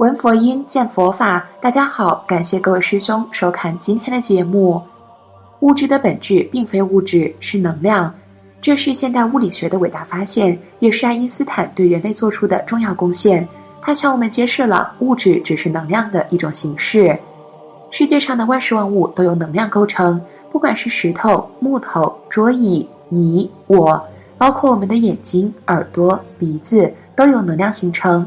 闻佛音，见佛法。大家好，感谢各位师兄收看今天的节目。物质的本质并非物质，是能量。这是现代物理学的伟大发现，也是爱因斯坦对人类做出的重要贡献。他向我们揭示了物质只是能量的一种形式。世界上的万事万物都由能量构成，不管是石头、木头、桌椅、你、我，包括我们的眼睛、耳朵、鼻子，都有能量形成。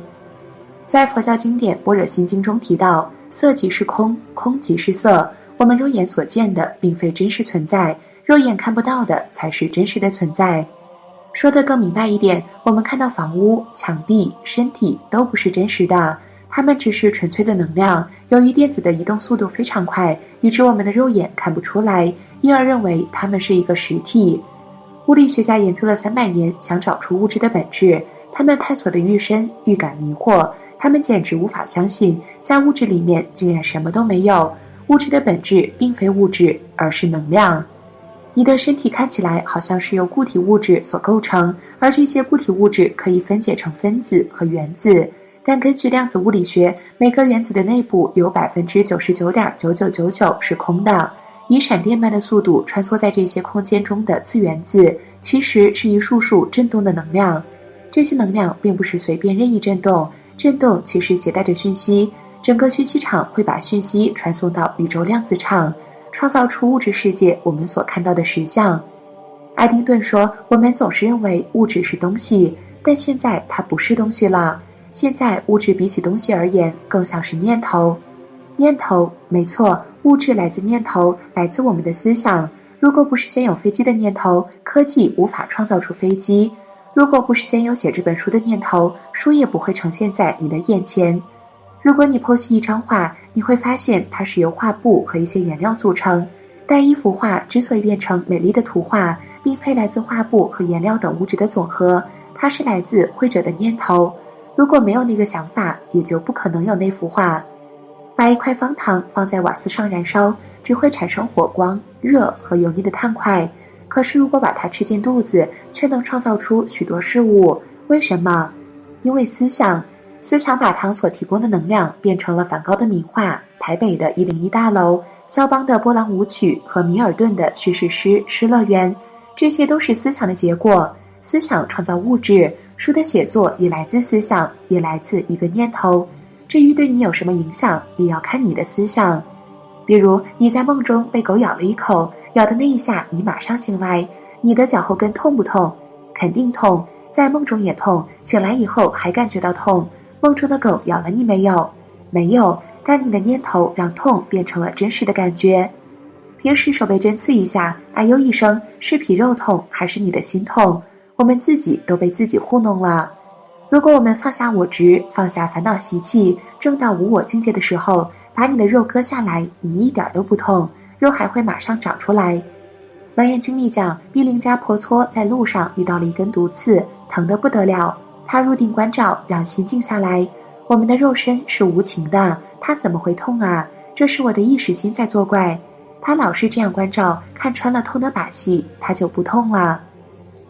在佛教经典《般若心经》中提到，色即是空，空即是色。我们肉眼所见的并非真实存在，肉眼看不到的才是真实的存在。说得更明白一点，我们看到房屋、墙壁、身体都不是真实的，它们只是纯粹的能量。由于电子的移动速度非常快，以致我们的肉眼看不出来，因而认为它们是一个实体。物理学家研究了三百年，想找出物质的本质，他们探索的愈深，愈感迷惑。他们简直无法相信，在物质里面竟然什么都没有。物质的本质并非物质，而是能量。你的身体看起来好像是由固体物质所构成，而这些固体物质可以分解成分子和原子。但根据量子物理学，每个原子的内部有百分之九十九点九九九九是空的。以闪电般的速度穿梭在这些空间中的次原子，其实是一束束振动的能量。这些能量并不是随便任意振动。振动其实携带着讯息，整个讯息场会把讯息传送到宇宙量子场，创造出物质世界我们所看到的实像。爱丁顿说：“我们总是认为物质是东西，但现在它不是东西了。现在物质比起东西而言，更像是念头。念头，没错，物质来自念头，来自我们的思想。如果不是先有飞机的念头，科技无法创造出飞机。”如果不是先有写这本书的念头，书也不会呈现在你的眼前。如果你剖析一张画，你会发现它是由画布和一些颜料组成。但一幅画之所以变成美丽的图画，并非来自画布和颜料等物质的总和，它是来自绘者的念头。如果没有那个想法，也就不可能有那幅画。把一块方糖放在瓦斯上燃烧，只会产生火光、热和油腻的碳块。可是，如果把它吃进肚子，却能创造出许多事物。为什么？因为思想，思想把糖所提供的能量变成了梵高的名画、台北的一零一大楼、肖邦的波兰舞曲和米尔顿的叙事诗《失乐园》。这些都是思想的结果。思想创造物质，书的写作也来自思想，也来自一个念头。至于对你有什么影响，也要看你的思想。比如，你在梦中被狗咬了一口。咬的那一下，你马上醒来，你的脚后跟痛不痛？肯定痛，在梦中也痛，醒来以后还感觉到痛。梦中的狗咬了你没有？没有，但你的念头让痛变成了真实的感觉。平时手被针刺一下，哎呦一声，是皮肉痛还是你的心痛？我们自己都被自己糊弄了。如果我们放下我执，放下烦恼习气，正到无我境界的时候，把你的肉割下来，你一点都不痛。肉还会马上长出来。楞严经里讲，毕令家婆搓在路上遇到了一根毒刺，疼得不得了。他入定观照，让心静下来。我们的肉身是无情的，它怎么会痛啊？这是我的意识心在作怪。他老是这样关照，看穿了痛的把戏，他就不痛了。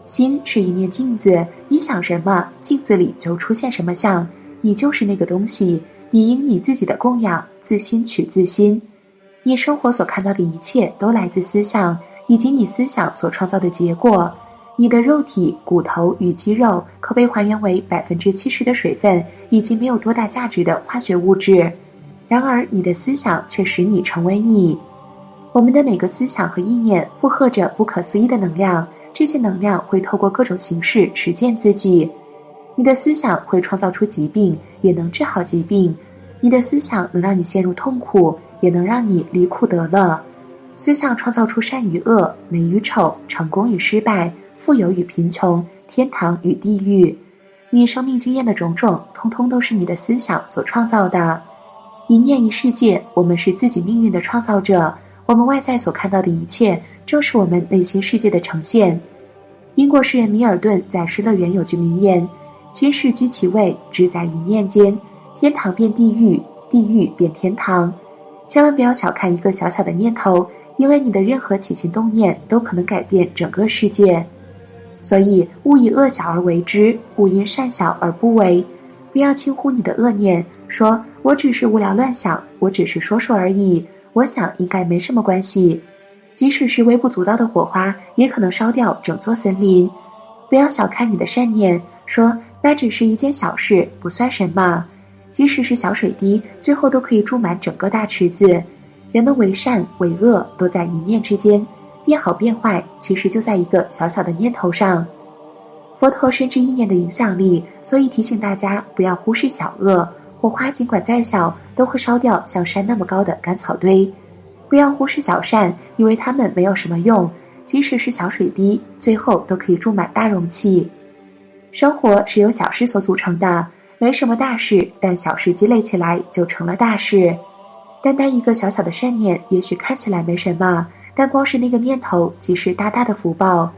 心是一面镜子，你想什么，镜子里就出现什么像。你就是那个东西，你因你自己的供养，自心取自心。你生活所看到的一切都来自思想，以及你思想所创造的结果。你的肉体、骨头与肌肉可被还原为百分之七十的水分，以及没有多大价值的化学物质。然而，你的思想却使你成为你。我们的每个思想和意念负荷着不可思议的能量，这些能量会透过各种形式实践自己。你的思想会创造出疾病，也能治好疾病。你的思想能让你陷入痛苦。也能让你离苦得乐。思想创造出善与恶、美与丑、成功与失败、富有与贫穷、天堂与地狱。你生命经验的种种，通通都是你的思想所创造的。一念一世界，我们是自己命运的创造者。我们外在所看到的一切，正是我们内心世界的呈现。英国诗人米尔顿在《失乐园》有句名言：“心事居其位，只在一念间。天堂变地狱，地狱变天堂。”千万不要小看一个小小的念头，因为你的任何起心动念都可能改变整个世界。所以，勿以恶小而为之，勿因善小而不为。不要轻忽你的恶念，说我只是无聊乱想，我只是说说而已。我想应该没什么关系。即使是微不足道的火花，也可能烧掉整座森林。不要小看你的善念，说那只是一件小事，不算什么。即使是小水滴，最后都可以注满整个大池子。人们为善为恶，都在一念之间。变好变坏，其实就在一个小小的念头上。佛陀深知意念的影响力，所以提醒大家不要忽视小恶。火花尽管再小，都会烧掉像山那么高的干草堆。不要忽视小善，以为它们没有什么用。即使是小水滴，最后都可以注满大容器。生活是由小事所组成的，没什么大事，但小事积累起来就成了大事。单单一个小小的善念，也许看起来没什么。但光是那个念头，即是大大的福报；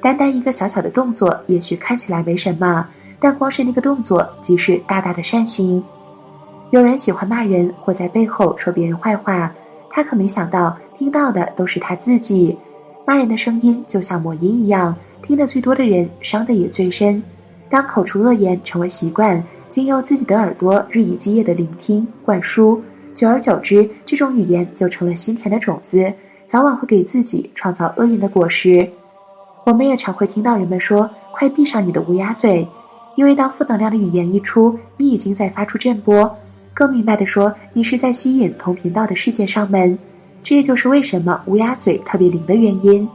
单单一个小小的动作，也许看起来没什么，但光是那个动作，即是大大的善行。有人喜欢骂人，或在背后说别人坏话，他可没想到，听到的都是他自己。骂人的声音就像魔音一样，听得最多的人，伤得也最深。当口出恶言成为习惯，经由自己的耳朵日以继夜的聆听灌输，久而久之，这种语言就成了心田的种子。早晚会给自己创造厄运的果实。我们也常会听到人们说：“快闭上你的乌鸦嘴！”因为当负能量的语言一出，你已经在发出震波。更明白的说，你是在吸引同频道的世界上门。这也就是为什么乌鸦嘴特别灵的原因。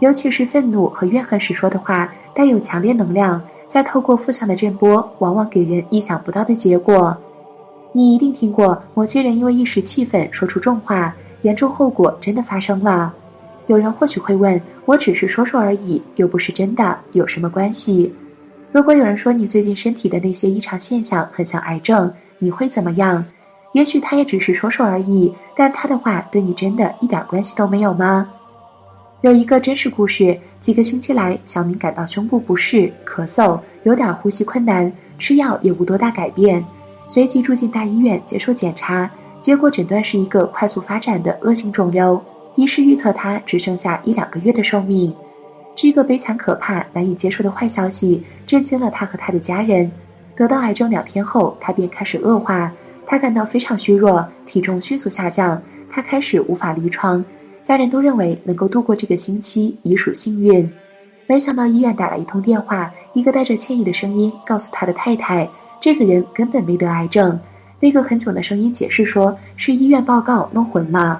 尤其是愤怒和怨恨时说的话，带有强烈能量，再透过负向的震波，往往给人意想不到的结果。你一定听过某些人因为一时气愤说出重话。严重后果真的发生了，有人或许会问：“我只是说说而已，又不是真的，有什么关系？”如果有人说你最近身体的那些异常现象很像癌症，你会怎么样？也许他也只是说说而已，但他的话对你真的一点关系都没有吗？有一个真实故事：几个星期来，小明感到胸部不适、咳嗽，有点呼吸困难，吃药也无多大改变，随即住进大医院接受检查。结果诊断是一个快速发展的恶性肿瘤，医师预测他只剩下一两个月的寿命。这个悲惨、可怕、难以接受的坏消息震惊了他和他的家人。得到癌症两天后，他便开始恶化，他感到非常虚弱，体重迅速下降，他开始无法离床。家人都认为能够度过这个星期已属幸运。没想到医院打来一通电话，一个带着歉意的声音告诉他的太太，这个人根本没得癌症。那个很囧的声音解释说：“是医院报告弄混了。”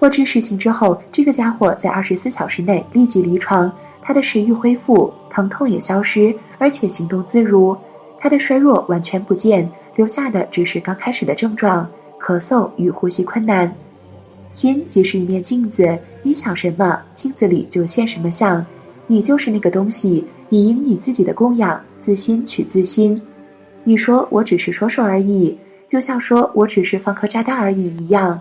获知实情之后，这个家伙在二十四小时内立即离床，他的食欲恢复，疼痛也消失，而且行动自如。他的衰弱完全不见，留下的只是刚开始的症状：咳嗽与呼吸困难。心即是一面镜子，你想什么，镜子里就现什么像。你就是那个东西，你应你自己的供养，自心取自心。你说我只是说说而已。就像说我只是放颗炸弹而已一样，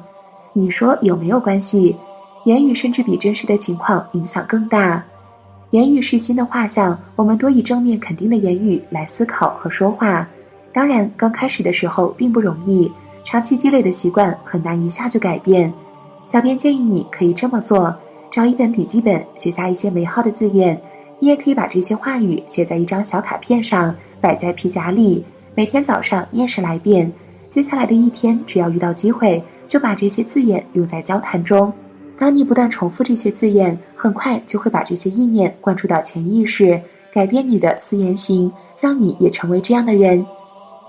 你说有没有关系？言语甚至比真实的情况影响更大。言语是心的画像，我们多以正面肯定的言语来思考和说话。当然，刚开始的时候并不容易，长期积累的习惯很难一下就改变。小编建议你可以这么做：找一本笔记本，写下一些美好的字眼。你也可以把这些话语写在一张小卡片上，摆在皮夹里，每天早上念十来遍。接下来的一天，只要遇到机会，就把这些字眼用在交谈中。当你不断重复这些字眼，很快就会把这些意念灌注到潜意识，改变你的思言行，让你也成为这样的人。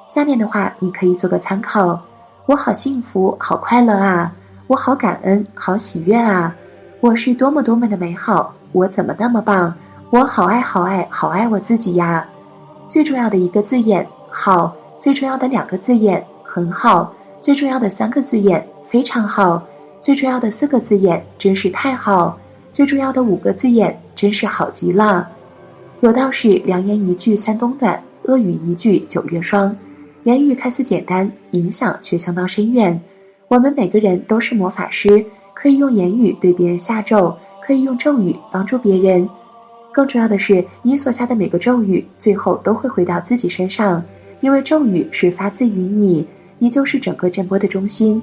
下面的话你可以做个参考：我好幸福，好快乐啊！我好感恩，好喜悦啊！我是多么多么的美好！我怎么那么棒？我好爱好爱好爱我自己呀！最重要的一个字眼好，最重要的两个字眼。很好，最重要的三个字眼非常好，最重要的四个字眼真是太好，最重要的五个字眼真是好极了。有道是良言一句三冬暖，恶语一句九月霜。言语看似简单，影响却相当深远。我们每个人都是魔法师，可以用言语对别人下咒，可以用咒语帮助别人。更重要的是，你所下的每个咒语，最后都会回到自己身上，因为咒语是发自于你。你就是整个震波的中心，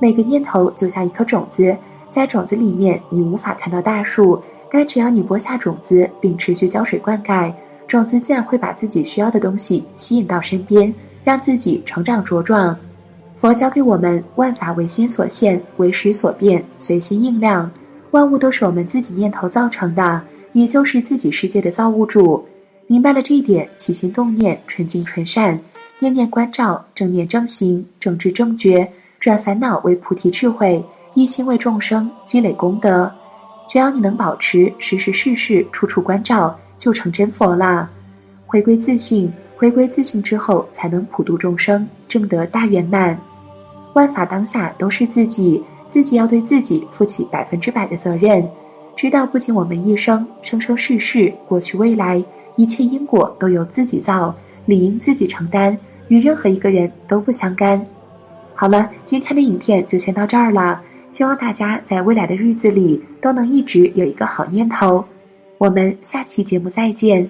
每个念头就像一颗种子，在种子里面你无法看到大树，但只要你播下种子，并持续浇水灌溉，种子自然会把自己需要的东西吸引到身边，让自己成长茁壮。佛教给我们万法唯心所现，为识所变，随心应量，万物都是我们自己念头造成的，也就是自己世界的造物主。明白了这一点，起心动念纯净纯善，念念关照，正念正行，正知正觉，转烦恼为菩提智慧，一心为众生积累功德。只要你能保持时时事事处处关照，就成真佛了。回归自信。回归自信之后，才能普度众生，正得大圆满。万法当下都是自己，自己要对自己负起百分之百的责任。知道不仅我们一生生生世世、过去未来，一切因果都由自己造，理应自己承担，与任何一个人都不相干。好了，今天的影片就先到这儿了。希望大家在未来的日子里都能一直有一个好念头。我们下期节目再见。